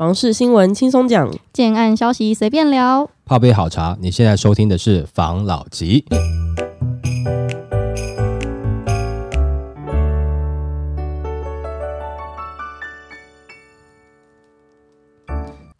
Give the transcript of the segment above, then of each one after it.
房事新闻轻松讲，建案消息随便聊。泡杯好茶，你现在收听的是房老吉。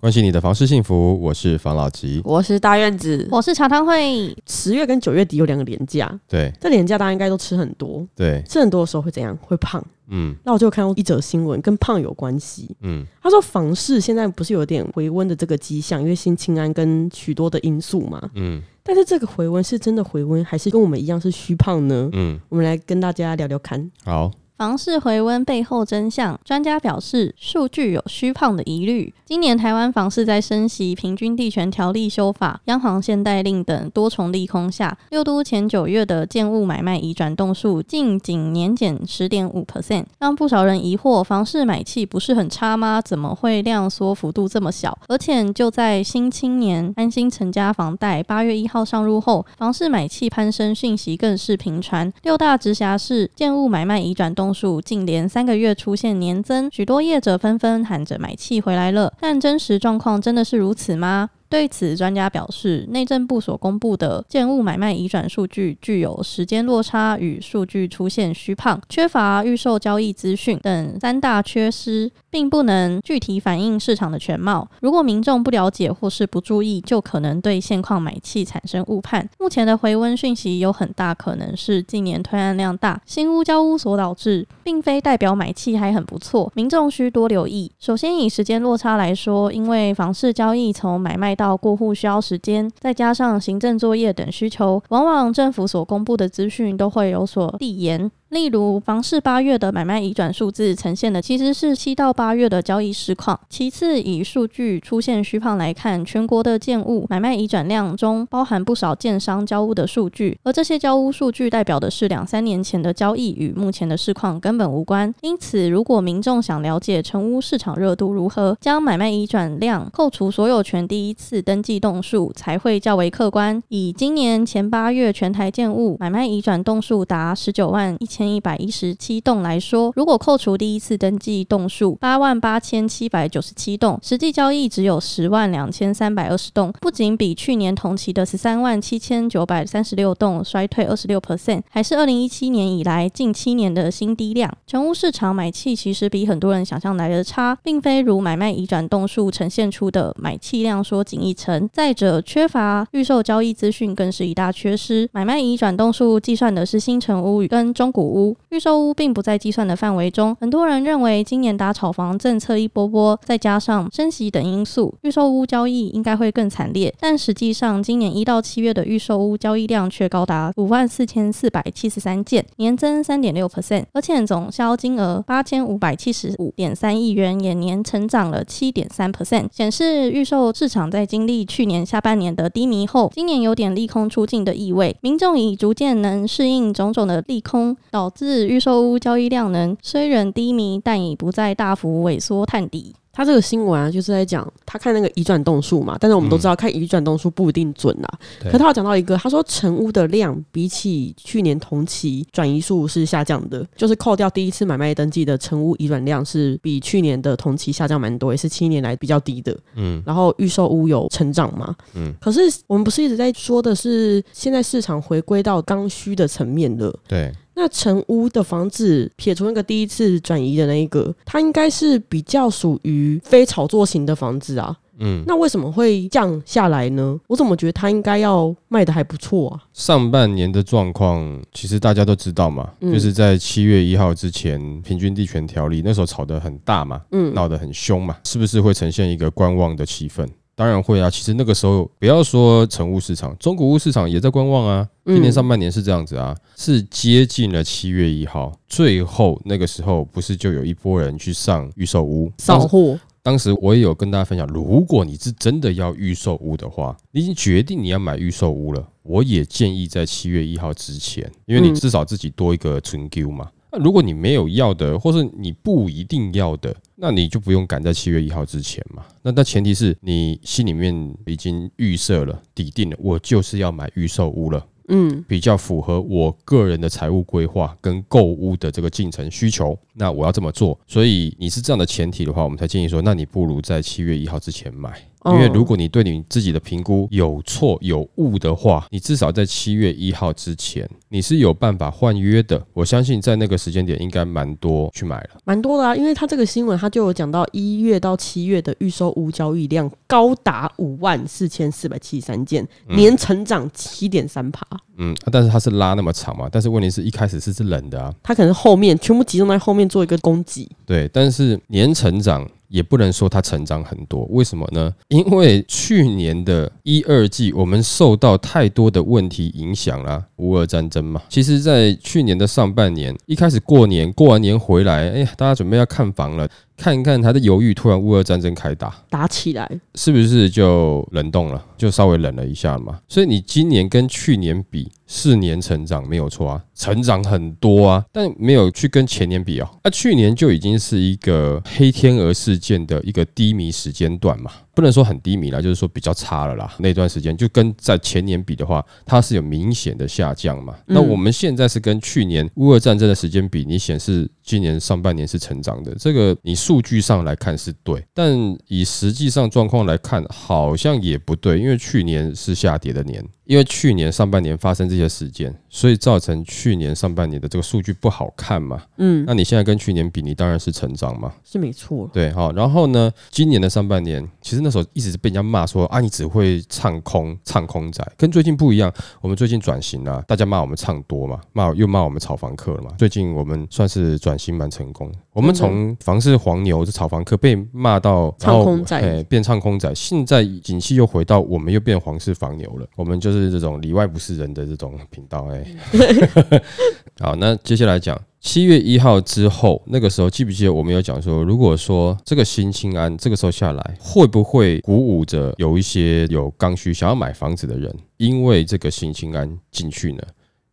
关心你的房事幸福，我是房老吉。我是大院子。我是茶汤会，十月跟九月底有两个连假，对这连假大家应该都吃很多，对，吃很多的时候会怎样？会胖。嗯那我就看到一则新闻，跟胖有关系。嗯，他说房市现在不是有点回温的这个迹象，因为新青安跟许多的因素嘛。嗯但是这个回温是真的回温，还是跟我们一样是虚胖呢？嗯，我们来跟大家聊聊看。好，房市回温背后真相。专家表示，数据有虚胖的疑虑。今年台湾房市在升息、平均地权条例修法、央行限贷令等多重利空下，六都前九月的建物买卖移转动数近仅年减十点五 percent，让不少人疑惑：房市买气不是很差吗？怎么会量缩幅度这么小？而且就在新青年安心成家房贷八月一号上路后，房市买气攀升讯息更是频传。六大直辖市建物买卖移转动栋数近连三个月出现年增，许多业者纷纷喊着买气回来了。但真实状况真的是如此吗？对此，专家表示，内政部所公布的建物买卖移转数据具有时间落差与数据出现虚胖、缺乏预售交易资讯等三大缺失，并不能具体反映市场的全貌。如果民众不了解或是不注意，就可能对现况买气产生误判。目前的回温讯息有很大可能是近年推案量大、新屋交屋所导致，并非代表买气还很不错。民众需多留意。首先以时间落差来说，因为房市交易从买卖到过户需要时间，再加上行政作业等需求，往往政府所公布的资讯都会有所递延。例如，房市八月的买卖移转数字呈现的其实是七到八月的交易市况。其次，以数据出现虚胖来看，全国的建物买卖移转量中包含不少建商交屋的数据，而这些交屋数据代表的是两三年前的交易，与目前的市况根本无关。因此，如果民众想了解成屋市场热度如何，将买卖移转量扣除所有权第一次登记栋数，才会较为客观。以今年前八月全台建物买卖移转栋数达十九万一千千一百一十七栋来说，如果扣除第一次登记栋数八万八千七百九十七栋，实际交易只有十万两千三百二十栋，不仅比去年同期的十三万七千九百三十六栋衰退二十六 percent，还是二零一七年以来近七年的新低量。成屋市场买气其实比很多人想象来的差，并非如买卖移转栋数呈现出的买气量缩仅一成。再者，缺乏预售交易资讯更是一大缺失。买卖移转栋数计算的是新城屋跟中古屋，预售屋并不在计算的范围中。很多人认为今年打炒房政策一波波，再加上升息等因素，预售屋交易应该会更惨烈。但实际上，今年一到七月的预售屋交易量却高达五万四千四百七十三件，年增三点六 percent，而且总销金额八千五百七十五点三亿元，也年成长了七点三 percent，显示预售市场在经历去年下半年的低迷后，今年有点利空出尽的意味。民众已逐渐能适应种种的利空，致预售屋交易量能虽然低迷，但已不再大幅萎缩探底。他这个新闻啊，就是在讲他看那个移转动数嘛，但是我们都知道看移转动数不一定准啦。对可他有讲到一个，他说成屋的量比起去年同期转移数是下降的，就是扣掉第一次买卖登记的成屋移转量是比去年的同期下降蛮多，也是七年来比较低的。嗯然后预售屋有成长嘛，嗯，可是我们不是一直在说的是现在市场回归到刚需的层面了。对，那成屋的房子，撇除那个第一次转移的那一个，它应该是比较属于非炒作型的房子啊。嗯，那为什么会降下来呢？我怎么觉得它应该要卖的还不错啊？上半年的状况其实大家都知道嘛，嗯就是在七月一号之前，平均地权条例那时候吵得很大嘛，嗯，闹得很凶嘛，是不是会呈现一个观望的气氛？当然会啊。其实那个时候，不要说成屋市场，中古屋市场也在观望啊。嗯今年上半年是这样子啊，是接近了七月一号，最后那个时候不是就有一波人去上预售屋扫货，当时我也有跟大家分享，如果你是真的要预售屋的话，你已经决定你要买预售屋了，我也建议在七月一号之前，因为你嗯至少自己多一个存 Q 嘛。那如果你没有要的，或是你不一定要的，那你就不用赶在七月一号之前嘛。那但前提是你心里面已经预设了、底定了，我就是要买预售屋了。嗯比较符合我个人的财务规划跟购物的这个进程需求，那我要这么做。所以你是这样的前提的话，我们才建议说，那你不如在七月一号之前买。因为如果你对你自己的评估有错有误的话，你至少在七月一号之前，你是有办法换约的。我相信在那个时间点应该蛮多去买了。蛮多的啊，因为他这个新闻他就有讲到一月到七月的预售屋交易量高达五万四千四百七十三件，年成长七点三趴。嗯，啊但是它是拉那么长嘛，但是问题是一开始是是冷的啊，它可能后面全部集中在后面做一个供给，对，但是年成长也不能说它成长很多，为什么呢？因为去年的一二季我们受到太多的问题影响啦，乌俄战争嘛。其实，在去年的上半年，一开始过年过完年回来，哎呀，大家准备要看房了，看一看他的犹豫，突然乌俄战争开打，打起来。是不是就冷冻了？就稍微冷了一下嘛。所以你今年跟去年比，四年成长没有错啊，成长很多啊，但没有去跟前年比哦。那、去年就已经是一个黑天鹅事件的一个低迷时间段嘛，不能说很低迷啦，就是说比较差了啦。那段时间就跟在前年比的话，它是有明显的下降嘛。那我们现在是跟去年乌俄战争的时间比，你显示今年上半年是成长的，这个你数据上来看是对，但以实际上状况来看，好像也不对，因为去年是下跌的年。因为去年上半年发生这些事件，所以造成去年上半年的这个数据不好看嘛。嗯，那你现在跟去年比，你当然是成长嘛。是没错。对，好，然后呢，今年的上半年，其实那时候一直是被人家骂说啊，你只会唱空，唱空仔，跟最近不一样。我们最近转型了、大家骂我们唱多嘛，骂又骂我们炒房客了嘛。最近我们算是转型蛮成功，我们从房市黄牛是炒房客被骂到 然后唱空仔哎变唱空仔，现在景气又回到我们又变黄氏黄牛了，我们就是这种里外不是人的这种频道哎。好，那接下来讲七月一号之后，那个时候记不记得我们有讲说，如果说这个新青安这个时候下来，会不会鼓舞着有一些有刚需想要买房子的人，因为这个新青安进去呢？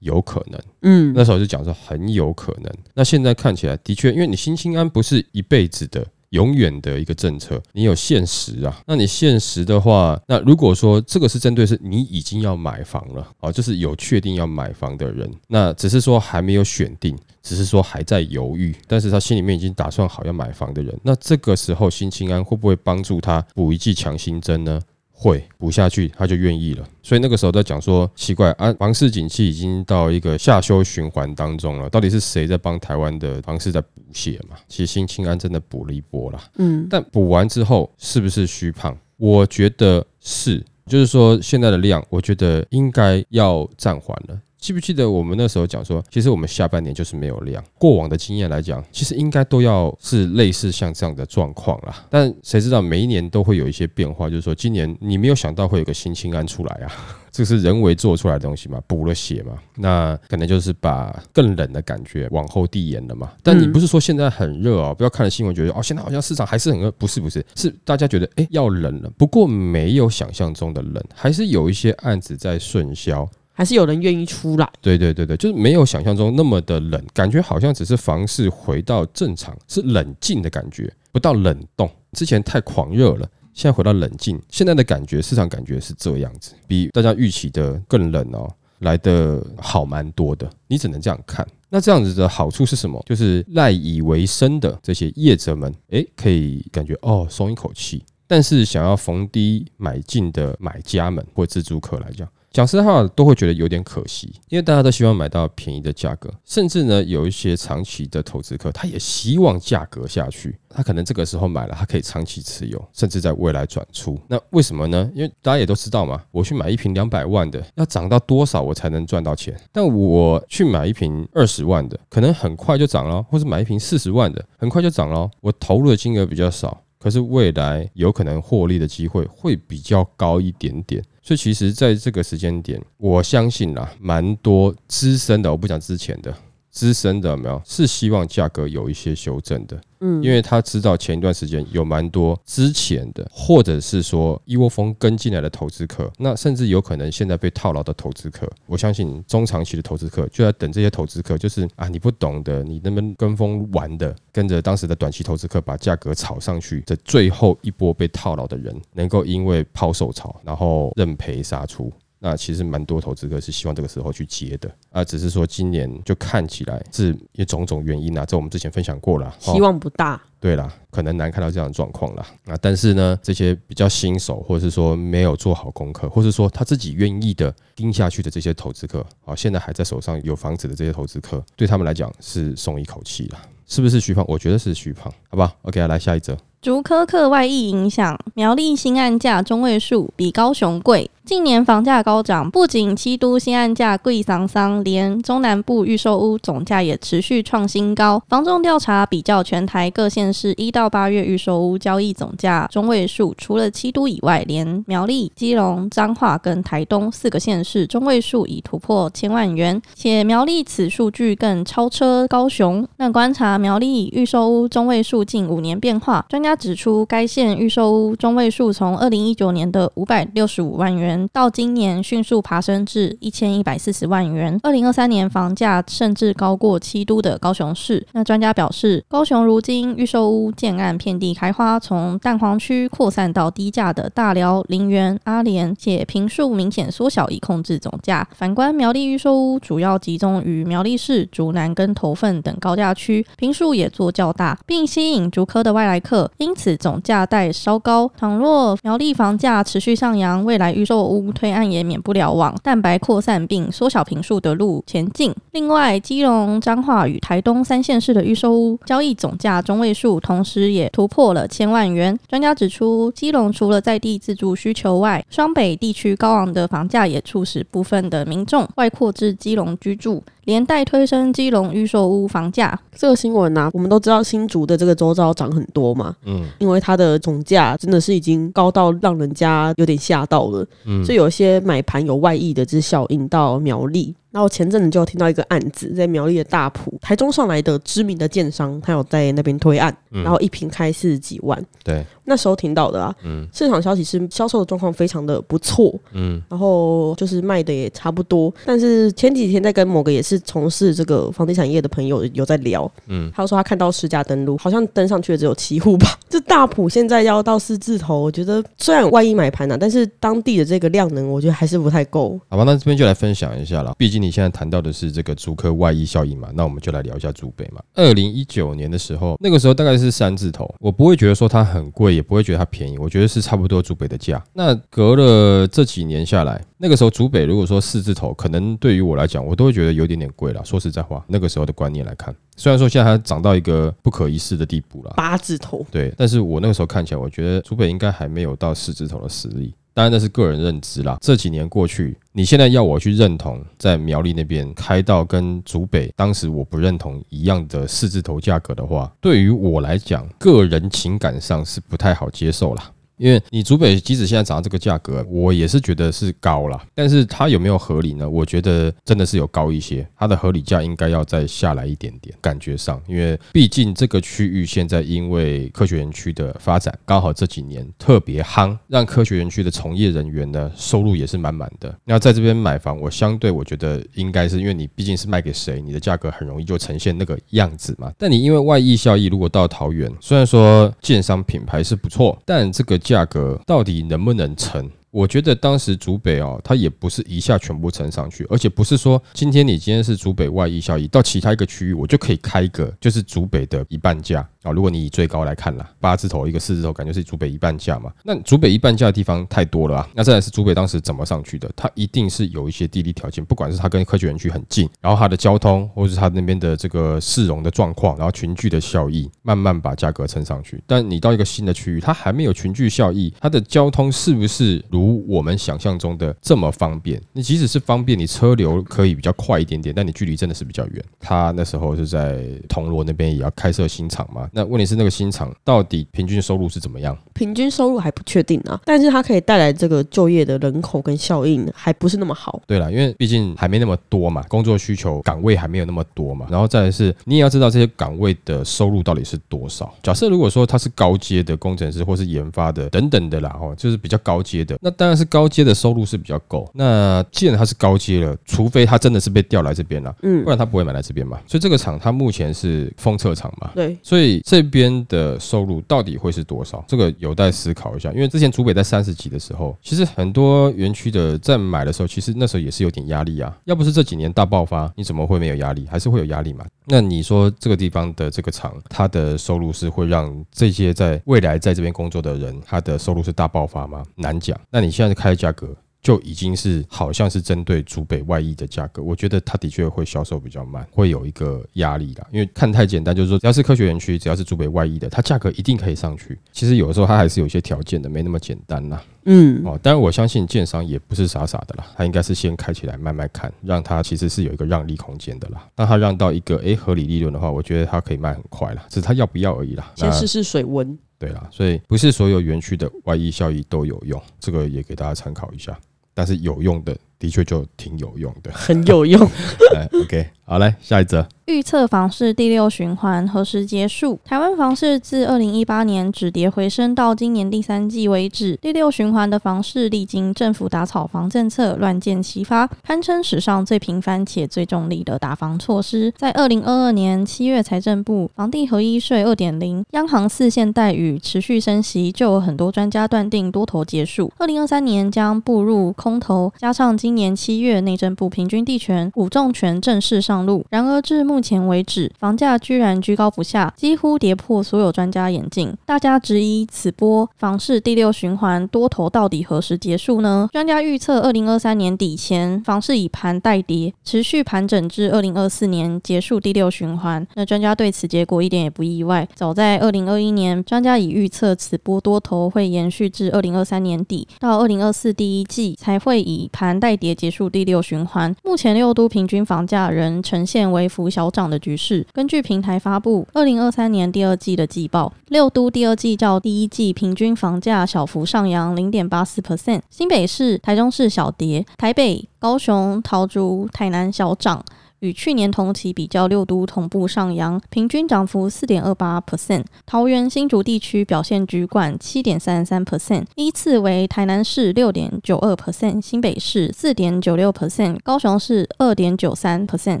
有可能，嗯，那时候就讲说很有可能。那现在看起来的确，因为你新青安不是一辈子的。永远的一个政策，你有限时啊。那你限时的话，那如果说这个是针对是你已经要买房了，哦，就是有确定要买房的人，那只是说还没有选定，只是说还在犹豫，但是他心里面已经打算好要买房的人，那这个时候新青安会不会帮助他补一剂强心针呢？会补下去，他就愿意了。所以那个时候在讲说，奇怪啊，房市景气已经到一个下修循环当中了，到底是谁在帮台湾的房市在补血嘛？其实新青安真的补了一波啦，嗯，但补完之后是不是虚胖？我觉得是，就是说现在的量，我觉得应该要暂缓了。记不记得我们那时候讲说，其实我们下半年就是没有量。过往的经验来讲，其实应该都要是类似像这样的状况啦。但谁知道每一年都会有一些变化，就是说今年你没有想到会有个新青安出来啊，这是人为做出来的东西嘛，补了血嘛，那可能就是把更冷的感觉往后递延了嘛。但你不是说现在很热哦，不要看了新闻觉得哦，现在好像市场还是很热，不是不是，是大家觉得哎要冷了，不过没有想象中的冷，还是有一些案子在顺销。还是有人愿意出来。对对对对，就是没有想象中那么的冷，感觉好像只是房市回到正常，是冷静的感觉，不到冷冻。之前太狂热了，现在回到冷静，现在的感觉，市场感觉是这样子，比大家预期的更冷哦，来的好蛮多的。你只能这样看。那这样子的好处是什么？就是赖以为生的这些业者们，诶，可以感觉哦松一口气。但是想要逢低买进的买家们或自住客来讲，讲实话，都会觉得有点可惜，因为大家都希望买到便宜的价格，甚至呢，有一些长期的投资客，他也希望价格下去，他可能这个时候买了，他可以长期持有，甚至在未来转出。那为什么呢？因为大家也都知道嘛，我去买一瓶两百万的，要涨到多少我才能赚到钱？但我去买一瓶二十万的，可能很快就涨了，或者买一瓶四十万的，很快就涨了，我投入的金额比较少。可是未来有可能获利的机会会比较高一点点，所以其实在这个时间点，我相信啦，蛮多资深的，我不讲之前的资深的有没有？是希望价格有一些修正的，嗯，因为他知道前一段时间有蛮多之前的，或者是说一窝蜂跟进来的投资客，那甚至有可能现在被套牢的投资客，我相信中长期的投资客就在等这些投资客，就是啊你不懂的，你那边跟风玩的，跟着当时的短期投资客把价格炒上去，的最后一波被套牢的人，能够因为抛售潮，然后认赔杀出。那其实蛮多投资客是希望这个时候去接的啊，只是说今年就看起来是有种种原因啊，这我们之前分享过了，哦希望不大。对啦，可能难看到这样的状况啦。啊，但是呢，这些比较新手，或者是说没有做好功课，或是说他自己愿意的盯下去的这些投资客，啊，现在还在手上有房子的这些投资客，对他们来讲是松一口气了。是不是虚胖？我觉得是虚胖，好吧？OK，来下一则。竹科课外溢影响，苗栗新案价中位数比高雄贵。近年房价高涨，不仅七都新案价贵桑桑，连中南部预售屋总价也持续创新高。房仲调查比较全台各县市一到八月预售屋交易总价中位数，除了七都以外，连苗栗、基隆、彰化跟台东四个县市中位数已突破千万元，且苗栗此数据更超车高雄。那观察苗栗预售屋中位数近五年变化，专家指出，该县预售屋中位数从二零一九年的五百六十五万元。到今年迅速爬升至一千一百四十万元，二零二三年房价甚至高过七都的高雄市。那专家表示，高雄如今预售屋建案遍地开花，从蛋黄区扩散到低价的大寮、林园、阿联，且平数明显缩小以控制总价。反观苗栗预售屋，主要集中于苗栗市竹南跟头份等高价区，平数也做较大，并吸引竹科的外来客，因此总价带稍高。倘若苗栗房价持续上扬，未来预售屋推案也免不了往蛋白扩散并缩小平数的路前进。另外，基隆、彰化与台东三县市的预售屋交易总价中位数，同时也突破了千万元。专家指出，基隆除了在地自住需求外，双北地区高昂的房价也促使部分的民众外扩至基隆居住。连带推升基隆预售屋房价。这个新闻啊，我们都知道新竹的这个周遭涨很多嘛，嗯因为它的总价真的是已经高到让人家有点吓到了，嗯所以有些买盘有外溢的这效应到苗栗。然后前阵子就有听到一个案子，在苗栗的大埔，台中上来的知名的建商，他有在那边推案，嗯然后一平开四十几万，对，那时候听到的啊，嗯市场消息是销售的状况非常的不错，嗯然后就是卖的也差不多。但是前几天在跟某个也是从事这个房地产业的朋友有在聊，嗯，他说他看到十家登录，好像登上去的只有七户吧。这大埔现在要到四字头，我觉得虽然万一买盘啊，但是当地的这个量能，我觉得还是不太够。好吧，那这边就来分享一下了。毕竟你现在谈到的是这个竹科外溢效应嘛，那我们就来聊一下竹北嘛。二零一九年的时候，那个时候大概是三字头，我不会觉得说它很贵，也不会觉得它便宜，我觉得是差不多竹北的价。那隔了这几年下来，那个时候竹北如果说四字头，可能对于我来讲，我都会觉得有点点贵了。说实在话，那个时候的观念来看，虽然说现在它涨到一个不可一世的地步了，八字头，对，但是我那个时候看起来，我觉得竹北应该还没有到四字头的实力。当然那是个人认知啦。这几年过去，你现在要我去认同在苗栗那边开到跟竹北当时我不认同一样的四字头价格的话，对于我来讲，个人情感上是不太好接受啦。因为你竹北即使现在涨到这个价格，我也是觉得是高了。但是它有没有合理呢？我觉得真的是有高一些，它的合理价应该要再下来一点点，感觉上，因为毕竟这个区域现在因为科学园区的发展，刚好这几年特别夯，让科学园区的从业人员呢收入也是满满的。那在这边买房，我相对我觉得应该是因为你毕竟是卖给谁，你的价格很容易就呈现那个样子嘛。但你因为外溢效益，如果到桃园，虽然说建商品牌是不错，但这个价格到底能不能成？我觉得当时主北哦，它也不是一下全部撑上去，而且不是说今天你今天是主北外溢效益，到其他一个区域我就可以开一个就是主北的一半价啊。如果你以最高来看啦，八字头一个四字头，感觉是主北一半价嘛。那主北一半价的地方太多了啊。那再来是主北当时怎么上去的？它一定是有一些地理条件，不管是它跟科学园区很近，然后它的交通，或是它那边的这个市容的状况，然后群聚的效益，慢慢把价格撑上去。但你到一个新的区域，它还没有群聚效益，它的交通是不是如我们想象中的这么方便？你即使是方便，你车流可以比较快一点点，但你距离真的是比较远。它那时候是在铜锣那边也要开设新厂嘛？那问题是那个新厂到底平均收入是怎么样？平均收入还不确定啊，但是它可以带来这个就业的人口跟效应还不是那么好。对了，因为毕竟还没那么多嘛，工作需求岗位还没有那么多嘛，然后再来是你也要知道这些岗位的收入到底是多少。假设如果说他是高阶的工程师或是研发的等等的啦，哦，就是比较高阶的，那当然是高阶的收入是比较够。那既然他是高阶了，除非他真的是被调来这边了，嗯不，然他不会买来这边嘛。所以这个厂它目前是封测厂嘛，对，所以这边的收入到底会是多少？这个有待思考一下。因为之前竹北在三十几的时候，其实很多园区的在买的时候，其实那时候也是有点压力啊。要不是这几年大爆发，你怎么会没有压力？还是会有压力嘛？那你说这个地方的这个厂，它的收入是会让这些在未来在这边工作的人，他的收入是大爆发吗？难讲。那你现在开的价格？就已经是好像是针对主北外溢的价格，我觉得它的确会销售比较慢，会有一个压力啦。因为看太简单，就是说只要是科学园区，只要是主北外溢的，它价格一定可以上去。其实有的时候它还是有一些条件的，没那么简单啦。嗯，哦，当然我相信建商也不是傻傻的啦，他应该是先开起来慢慢看，让它其实是有一个让利空间的啦。当他让到一个诶合理利润的话，我觉得它可以卖很快啦，只是他要不要而已啦。先试试水温。对啦，所以不是所有园区的外溢效益都有用，这个也给大家参考一下。但是有用的，的确就挺有用的，很有用。哎，OK，好来下一则。预测房市第六循环何时结束？台湾房市自二零一八年止跌回升到今年第三季为止，第六循环的房市历经政府打草房政策乱箭齐发，堪称史上最频繁且最重力的打房措施。在二零二二年七月，财政部房地合一税二点零，央行四现代与持续升息，就有很多专家断定多头结束。二零二三年将步入空头，加上今年七月内政部平均地权五重权正式上路，然而至目目前为止，房价居然居高不下，几乎跌破所有专家眼镜。大家质疑此波房市第六循环多头到底何时结束呢？专家预测，二零二三年底前，房市以盘带跌，持续盘整至二零二四年结束第六循环。那专家对此结果一点也不意外。早在二零二一年，专家已预测此波多头会延续至二零二三年底，到二零二四第一季才会以盘带跌结束第六循环。目前六都平均房价仍呈现微幅小。涨的局势。根据平台发布二零二三年第二季的季报，六都第二季较第一季平均房价小幅上扬零点八四 percent，新北市、台中市小跌，台北、高雄、桃竹、台南小涨。与去年同期比较，六都同步上扬，平均涨幅四点二八 percent。桃园新竹地区表现居冠，七点三三 percent，依次为台南市六点九二 percent，新北市四点九六 percent，高雄市二点九三 percent，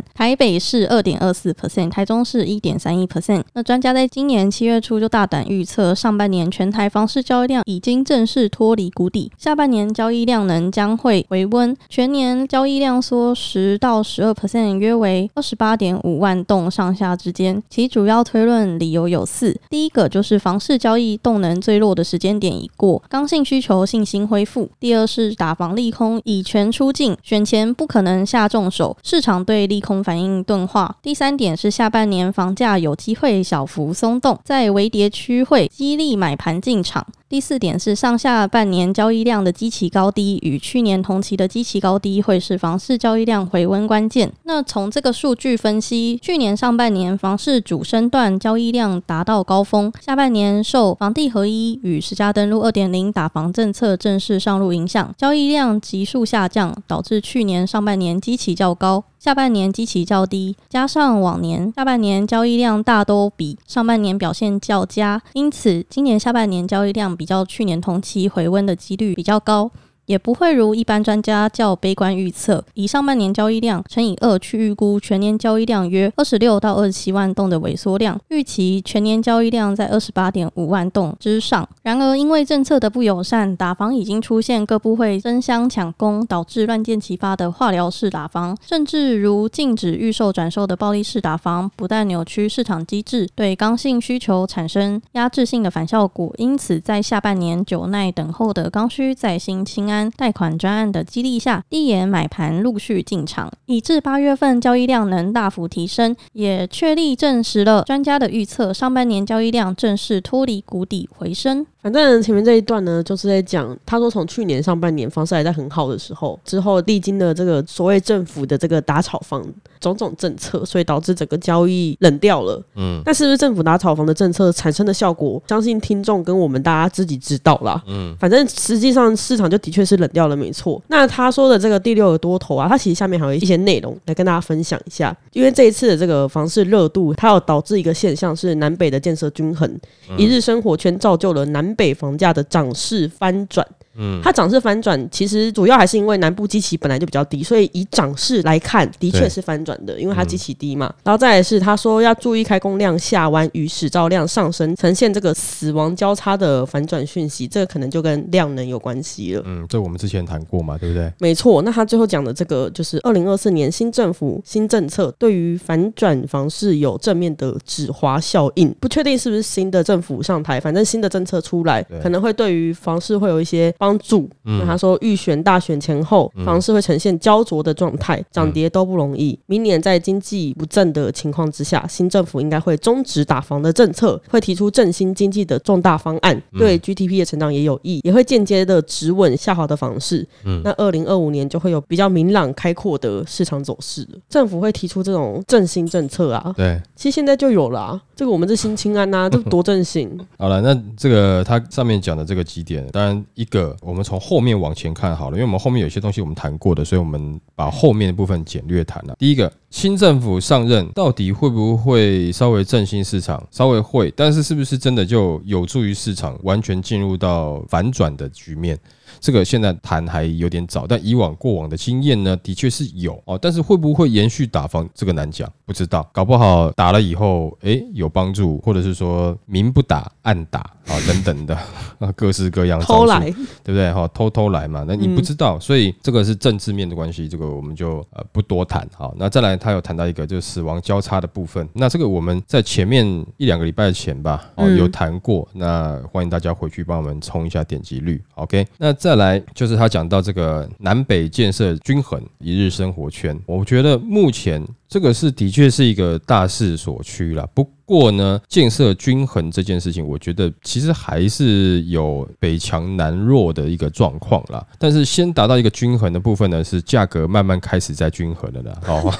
台北市二点二四 percent，台中市一点三一 percent。那专家在今年七月初就大胆预测，上半年全台房市交易量已经正式脱离谷底，下半年交易量能将会回温，全年交易量缩十到十二 percent 约。为二十八点五万栋上下之间，其主要推论理由有四：第一个就是房市交易动能最弱的时间点已过，刚性需求信心恢复；第二是打房利空以权出境，选前不可能下重手，市场对利空反应钝化；第三点是下半年房价有机会小幅松动，在微跌区会激励买盘进场。第四点是上下半年交易量的基期高低与去年同期的基期高低会是房市交易量回温关键。那从这个数据分析，去年上半年房市主升段交易量达到高峰，下半年受房地合一与十家登录二点零打房政策正式上路影响，交易量急速下降，导致去年上半年基期较高。下半年基期较低，加上往年下半年交易量大都比上半年表现较佳，因此今年下半年交易量比较去年同期回温的几率比较高。也不会如一般专家较悲观预测，以上半年交易量乘以二去预估全年交易量约二十六到二十七万栋的萎缩量，预期全年交易量在二十八点五万栋之上。然而，因为政策的不友善，打房已经出现各部会争相抢攻，导致乱箭齐发的化疗式打房，甚至如禁止预售转售的暴力式打房，不但扭曲市场机制，对刚性需求产生压制性的反效果。因此，在下半年久耐等候的刚需在新清安。贷款专案的激励下，低延买盘陆续进场，以至八月份交易量能大幅提升，也确立证实了专家的预测，上半年交易量正式脱离谷底回升。反正前面这一段呢，就是在讲，他说从去年上半年房市还在很好的时候，之后历经了这个所谓政府的这个打炒房种种政策，所以导致整个交易冷掉了。嗯，那是不是政府打炒房的政策产生的效果？相信听众跟我们大家自己知道啦。嗯，反正实际上市场就的确是冷掉了，没错。那他说的这个第六个多头啊，他其实下面还有一些内容来跟大家分享一下，因为这一次的这个房市热度，它有导致一个现象是南北的建设均衡，一日生活圈造就了南。北房价的涨势翻转，嗯，它涨势反转，其实主要还是因为南部基期本来就比较低，所以以涨势来看，的确是反转的，因为它基期低嘛。然后再来是他说要注意开工量下弯与使照量上升，呈现这个死亡交叉的反转讯息，这个可能就跟量能有关系了。嗯，这我们之前谈过嘛，对不对？没错，那他最后讲的这个就是二零二四年新政府新政策对于反转房市有正面的止滑效应，不确定是不是新的政府上台，反正新的政策出来，可能会对于房市会有一些帮助。嗯那他说预选大选前后，房市会呈现焦灼的状态，涨跌都不容易。明年在经济不振的情况之下，新政府应该会终止打房的政策，会提出振兴经济的重大方案，嗯对 GDP 的成长也有益，也会间接的止稳下滑的房市。嗯那二零二五年就会有比较明朗开阔的市场走势。政府会提出这种振兴政策啊，对，其实现在就有了、啊。这个我们是新青安呐、这多振兴。好了，那这个他上面讲的这个几点，当然一个我们从后面往前看好了，因为我们后面有些东西我们谈过的，所以我们把后面的部分简略谈了。第一个，新政府上任到底会不会稍微振兴市场？稍微会，但是是不是真的就有助于市场完全进入到反转的局面？这个现在谈还有点早，但以往过往的经验呢，的确是有哦，但是会不会延续打房，这个难讲，不知道，搞不好打了以后，哎，有帮助，或者是说明不打暗打啊等等的 啊，各式各样偷来，对不对？哈，偷偷来嘛，那你不知道，所以这个是政治面的关系，这个我们就呃不多谈。好，那再来，他有谈到一个就是死亡交叉的部分，那这个我们在前面一两个礼拜前吧，哦有谈过，那欢迎大家回去帮我们冲一下点击率。OK，那再来就是他讲到这个南北建设均衡一日生活圈，我觉得目前这个是的确是一个大势所趋啦。不过呢，建设均衡这件事情，我觉得其实还是有北强南弱的一个状况啦。但是先达到一个均衡的部分呢，是价格慢慢开始在均衡了啦。哦。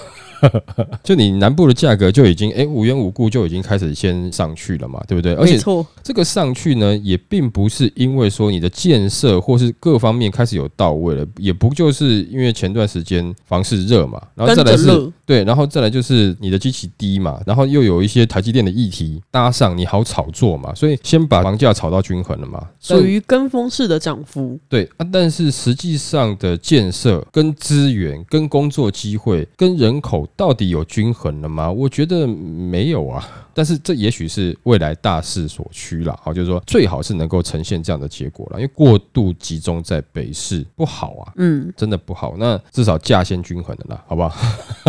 就你南部的价格就已经哎无缘无故就已经开始先上去了嘛，对不对？而且错，这个上去呢，也并不是因为说你的建设或是各方面开始有到位了，也不就是因为前段时间房市热嘛，然后再来是对，然后再来就是你的机器低嘛，然后又有一些台积电的议题搭上，你好炒作嘛，所以先把房价炒到均衡了嘛，属于跟风式的涨幅。对啊，但是实际上的建设、跟资源、跟工作机会、跟人口到底有均衡了吗？我觉得没有啊。但是这也许是未来大势所趋啦，好，就是说最好是能够呈现这样的结果了，因为过度集中在北市不好啊，嗯，真的不好。那至少价先均衡的啦，好不好？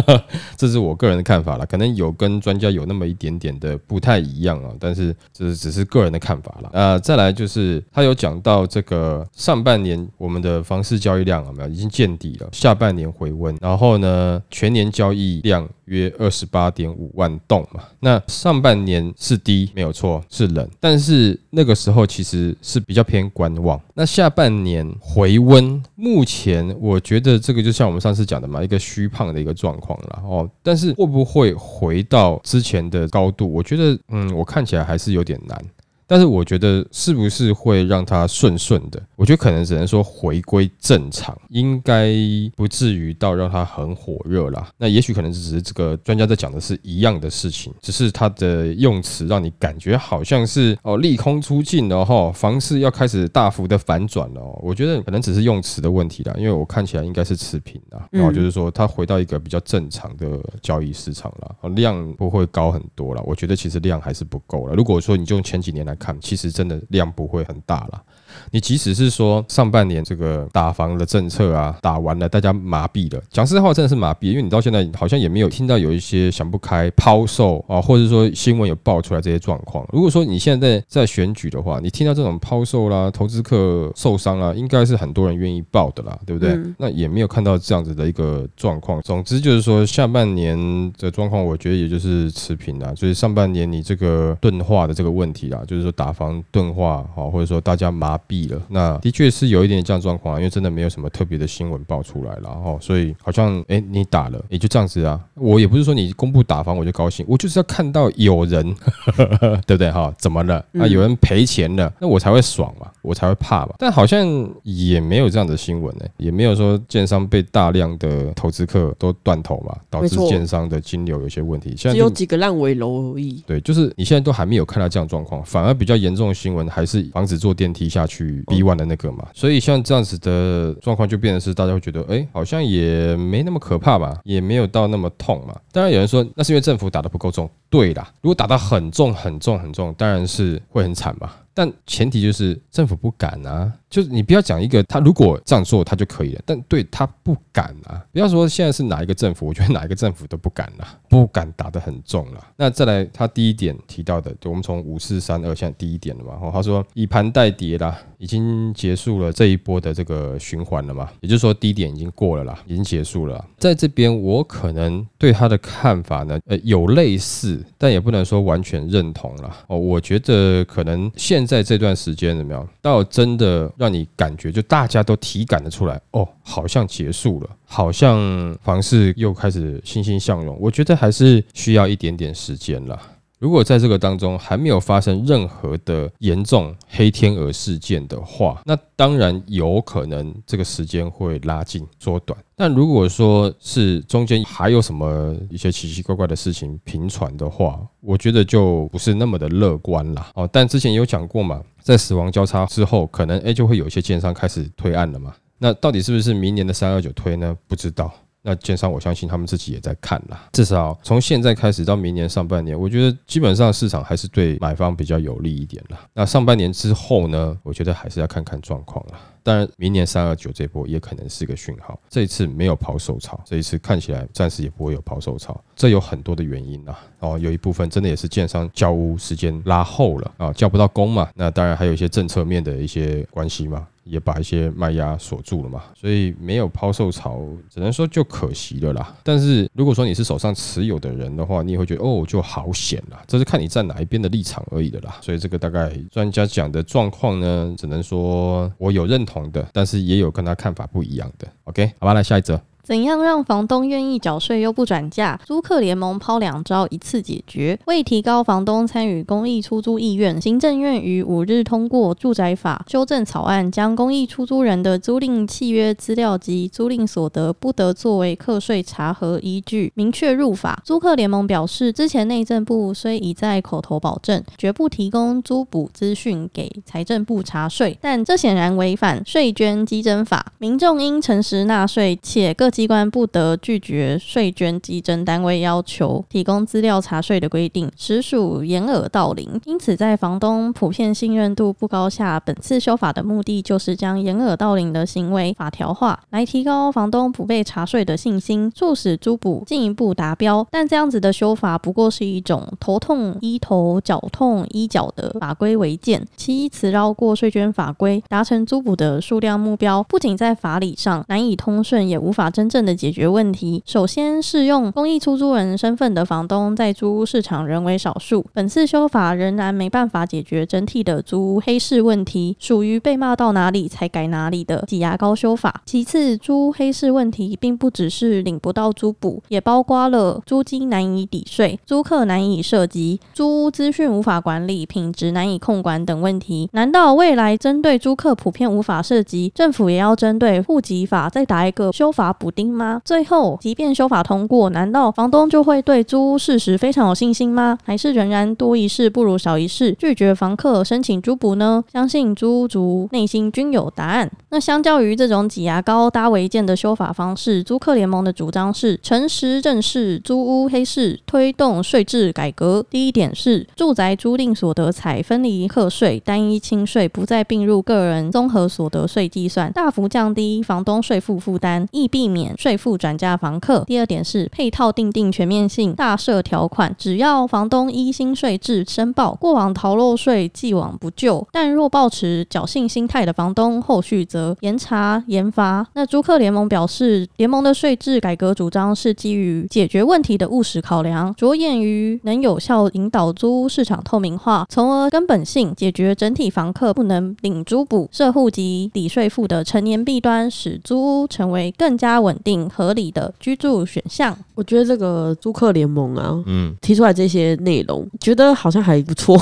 这是我个人的看法了，可能有跟专家有那么一点点的不太一样啊，但是这只是个人的看法了。呃，再来就是他有讲到这个上半年我们的房市交易量有没有已经见底了，下半年回温，然后呢全年交易量约二十八点五万栋嘛。那上半年是低，没有错，是冷，但是那个时候其实是比较偏观望。那下半年回温，目前我觉得这个就像我们上次讲的嘛，一个虚胖的一个状况了哦。但是会不会回到之前的高度？我觉得，嗯，我看起来还是有点难。但是我觉得是不是会让它顺顺的？我觉得可能只能说回归正常，应该不至于到让它很火热啦。那也许可能只是这个专家在讲的是一样的事情，只是他的用词让你感觉好像是哦利空出尽了哈，房市要开始大幅的反转了哦。我觉得可能只是用词的问题啦，因为我看起来应该是持平啦，然后就是说它回到一个比较正常的交易市场了，哦量不会高很多了。我觉得其实量还是不够了。如果说你就用前几年来看，其实真的量不会很大了。你即使是说上半年这个打房的政策啊打完了，大家麻痹了，讲实话真的是麻痹，因为你到现在好像也没有听到有一些想不开抛售啊，或者说新闻有爆出来这些状况。如果说你现在在选举的话，你听到这种抛售啦、投资客受伤啦，应该是很多人愿意报的啦，对不对？嗯那也没有看到这样子的一个状况。总之就是说，下半年的状况，我觉得也就是持平啦。所以上半年你这个钝化的这个问题啦，就是说打房钝化好，或者说大家麻痹了，那的确是有一点这样状况啊，因为真的没有什么特别的新闻爆出来了哦，所以好像哎、你打了也就这样子啊。我也不是说你公布打房我就高兴，我就是要看到有人，对不对哈？怎么了？啊，嗯有人赔钱了，那我才会爽嘛。我才会怕嘛。但好像也没有这样的新闻呢、也没有说建商被大量的投资客都断头嘛，导致建商的金流有些问题。现在只有几个烂尾楼而已。对，就是你现在都还没有看到这样状况，反而比较严重的新闻还是防止坐电梯下去 B one 的那个嘛。所以像这样子的状况，就变成是大家会觉得，哎、好像也没那么可怕吧，也没有到那么痛嘛。当然有人说，那是因为政府打的不够重。对啦，如果打得很重、很重、很重，当然是会很惨嘛。但前提就是政府不敢啊，就是你不要讲一个他如果这样做他就可以了，但对他不敢啊。不要说现在是哪一个政府，我觉得哪一个政府都不敢啦，不敢打得很重了。那再来，他第一点提到的，就我们从五四三二现在第一点了嘛，哦，他说以盘代跌啦，已经结束了这一波的这个循环了嘛，也就是说低点已经过了啦，已经结束了。在这边我可能对他的看法呢，呃，有类似，但也不能说完全认同啦。哦，我觉得可能现在这段时间怎么样，到真的让你感觉就大家都体感的出来，哦，好像结束了。好像房市又开始欣欣向荣，我觉得还是需要一点点时间了。如果在这个当中还没有发生任何的严重黑天鹅事件的话，那当然有可能这个时间会拉近缩短。但如果说是中间还有什么一些奇奇怪怪的事情频传的话，我觉得就不是那么的乐观啦。哦，但之前有讲过嘛，在死亡交叉之后，可能诶就会有一些建商开始推案了嘛。那到底是不是明年的三二九推呢？不知道。那券商我相信他们自己也在看啦，至少从现在开始到明年上半年，我觉得基本上市场还是对买方比较有利一点啦。那上半年之后呢，我觉得还是要看看状况啦。当然，明年三二九这波也可能是个讯号。这一次没有抛售潮，这一次看起来暂时也不会有抛售潮，这有很多的原因啦。哦，有一部分真的也是建商交屋时间拉后了啊，交不到工嘛。那当然还有一些政策面的一些关系嘛。也把一些卖压锁住了嘛，所以没有抛售潮，只能说就可惜了啦。但是如果说你是手上持有的人的话，你也会觉得哦，就好险啦。这是看你站哪一边的立场而已的啦。所以这个大概专家讲的状况呢，只能说我有认同的，但是也有跟他看法不一样的。OK，好吧，来下一则。怎样让房东愿意缴税又不转嫁？租客联盟抛两招一次解决。为提高房东参与公益出租意愿，行政院于五日通过住宅法修正草案，将公益出租人的租赁契约资料及租赁所得不得作为课税查核依据，明确入法。租客联盟表示，之前内政部虽已在口头保证绝不提供租补资讯给财政部查税，但这显然违反税捐稽征法，民众应诚实纳税，且各机关不得拒绝税捐稽征单位要求提供资料查税的规定，实属掩耳盗铃。因此，在房东普遍信任度不高下，本次修法的目的就是将掩耳盗铃的行为法条化，来提高房东不被查税的信心，促使租补进一步达标。但这样子的修法不过是一种头痛医头、脚痛医脚的法规违建，其依此绕过税捐法规，达成租补的数量目标，不仅在法理上难以通顺，也无法真真正的解决问题。首先，是用公益出租人身份的房东在租屋市场仍为少数，本次修法仍然没办法解决整体的租屋黑市问题，属于被骂到哪里才改哪里的挤牙膏修法。其次，租屋黑市问题并不只是领不到租补，也包括了租金难以抵税、租客难以涉及、租屋资讯无法管理、品质难以控管等问题。难道未来针对租客普遍无法涉及，政府也要针对户籍法再打一个修法补丁吗？最后，即便修法通过，难道房东就会对租屋事实非常有信心吗？还是仍然多一事不如少一事，拒绝房客申请租补呢？相信租屋族内心均有答案。那相较于这种挤牙膏搭违建的修法方式，租客联盟的主张是诚实正视租屋黑市，推动税制改革。第一点是住宅租赁所得采分离课税，单一清税，不再并入个人综合所得税计算，大幅降低房东税负负担，亦避免税负转嫁房客。第二点是配套定定全面性大设条款，只要房东依新税制申报，过往逃漏税既往不咎。但若抱持侥幸心态的房东，后续则严查严罚。那租客联盟表示，联盟的税制改革主张是基于解决问题的务实考量，着眼于能有效引导租屋市场透明化，从而根本性解决整体房客不能领租补、设户及抵税负的成年弊端，使租屋成为更加稳定合理的居住选项。我觉得这个租客联盟啊，嗯，提出来这些内容，觉得好像还不错。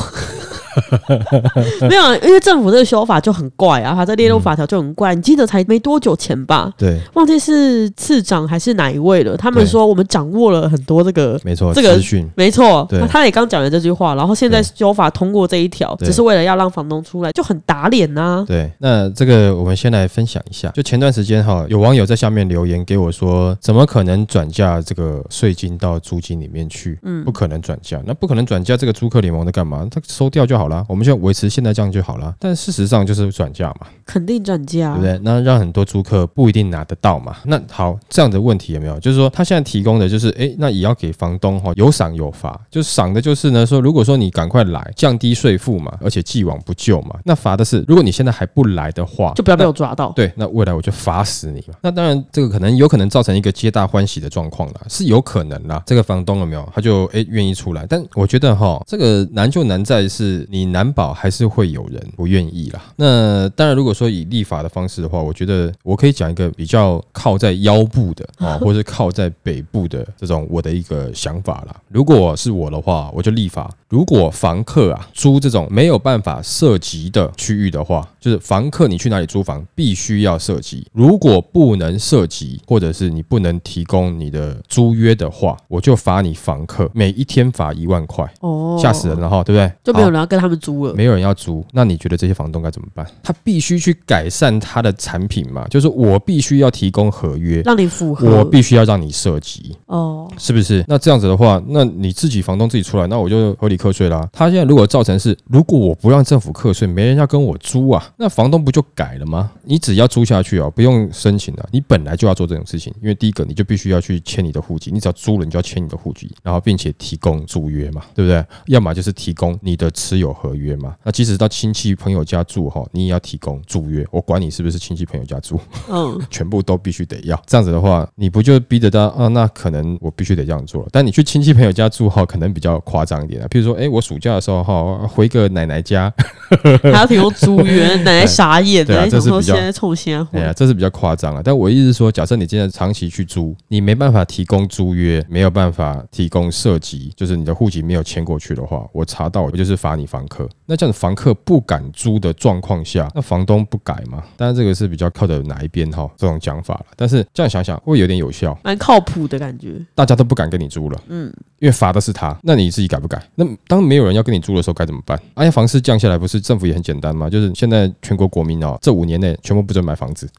没有啊，因为政府这个修法就很怪啊，它这列入法条就很怪。你记得才没多久前吧？对，忘记是次长还是哪一位了。他们说我们掌握了很多这个，没错，这个资讯没错，对他他也刚讲了这句话，然后现在修法通过这一条，只是为了要让房东出来，就很打脸呐、对，那这个我们先来分享一下。就前段时间哈，有网友在下面留言给我说，怎么可能转嫁这个税金到租金里面去？嗯，不可能转嫁，那不可能转嫁这个租客联盟在干嘛？他收掉就好啦，我们就维持现在这样就好啦。但事实上就是转嫁嘛，肯定转嫁，对不对？那让很多租客不一定拿得到嘛。那好，这样的问题有没有？就是说他现在提供的就是，诶，那也要给房东哈有赏有罚，就是赏的就是呢说，如果说你赶快来，降低税负嘛，而且既往不咎嘛。那罚的是，如果你现在还不来的话，就不要被我抓到。对，那未来我就罚死你嘛。那当然，这个可能有可能造成一个皆大欢喜的状况啦，是有可能啦。这个房东有没有，他就哎愿意出来，但我觉得哈，这个难就难在是你难保还是会有人不愿意啦。那当然，如果说以立法的方式的话，我觉得我可以讲一个比较靠在腰部的啊，或者是靠在北部的这种我的一个想法啦。如果是我的话，我就立法，如果房客啊租这种没有办法涉及的区域的话，就是房客你去哪里租房必须要涉及，如果不能涉及，或者是你不能提供你的租约的话，我就罚你房客每一天罚一万块，哦，吓死人了哈，对不对？就没有好人要跟他们租了。没有人要租，那你觉得这些房东该怎么办？他必须去改善他的产品嘛，就是我必须要提供合约，让你符合我必须要让你涉及，哦，是不是？那这样子的话，那你自己房东自己出来，那我就合理课税啦。他现在如果造成是，如果我不让政府课税，没人要跟我租啊，那房东不就改了吗？你只要租下去哦，不用申请了，你本来就要做这种事情，因为第一个你就必须要去签你的户籍，你只要租了，你就要签你的户籍，然后并且提供租约嘛，对不对？要么就是提供你的持有合约嘛。那即使到亲戚朋友家住哈，你也要提供租约，我管你是不是亲戚朋友家住。嗯，全部都必须得要。这样子的话，你不就逼得到啊？那可能我必须得这样做了。但你去亲戚朋友家住哈，可能比较夸张一点啊。譬如说，哎、我暑假的时候哈，回个奶奶家，还要提供租约，奶奶傻眼，对啊奶奶想说这是比较现在冲现在混，哎呀，这是比较夸张啊。但我意思是说，假设你今天长期去租，你没办法提供租约，没有办法提供涉及，就是你的户籍没有迁过去的话，我查到我就是罚你房客。那这样子房客不敢租的状况下，那房东不改吗？当然这个是比较靠的哪一边哈，这种讲法了。但是这样想想会有点有效。蛮靠谱的感觉。大家都不敢跟你租了，嗯，因为罚的是他，那你自己改不改？那当没有人要跟你租的时候该怎么办？哎呀，房市降下来，不是政府也很简单吗？就是现在全国国民哦，这五年内全部不准买房子。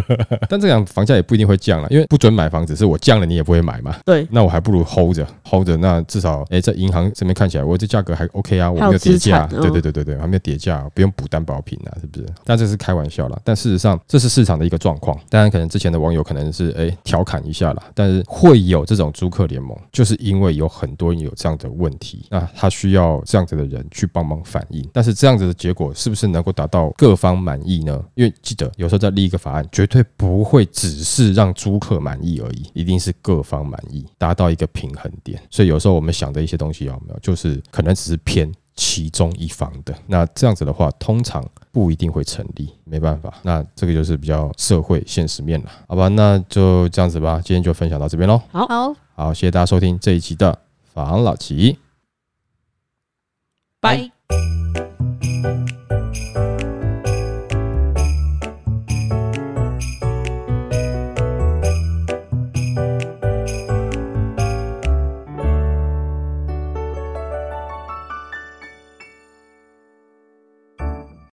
但这样房价也不一定会降了，因为不准买房子是我降了你也不会买嘛。对，那我还不如 hold 着 hold 着，那至少哎、在银行这边看起来我这价格还 OK 啊，我没有跌价，对对对对对，还没有跌价，不用补担保品啊，是不是？但这是开玩笑啦，但事实上这是市场的一个状况。当然，可能之前的网友可能是哎调侃一下啦，但是会有这种租客联盟，就是因为有很多人有这样的问题，那他需要这样子的人去帮忙反映。但是这样子的结果是不是能够达到各方满意呢？因为记得有时候在立一个法案，绝对不会只是让租客满意而已，一定是各方满意，达到一个平衡点。所以有时候我们想的一些东西有没有，就是可能只是偏其中一方的。那这样子的话，通常不一定会成立，没办法。那这个就是比较社会现实面了，好吧？那就这样子吧，今天就分享到这边喽。好，好，谢谢大家收听这一期的法郎老齐。拜。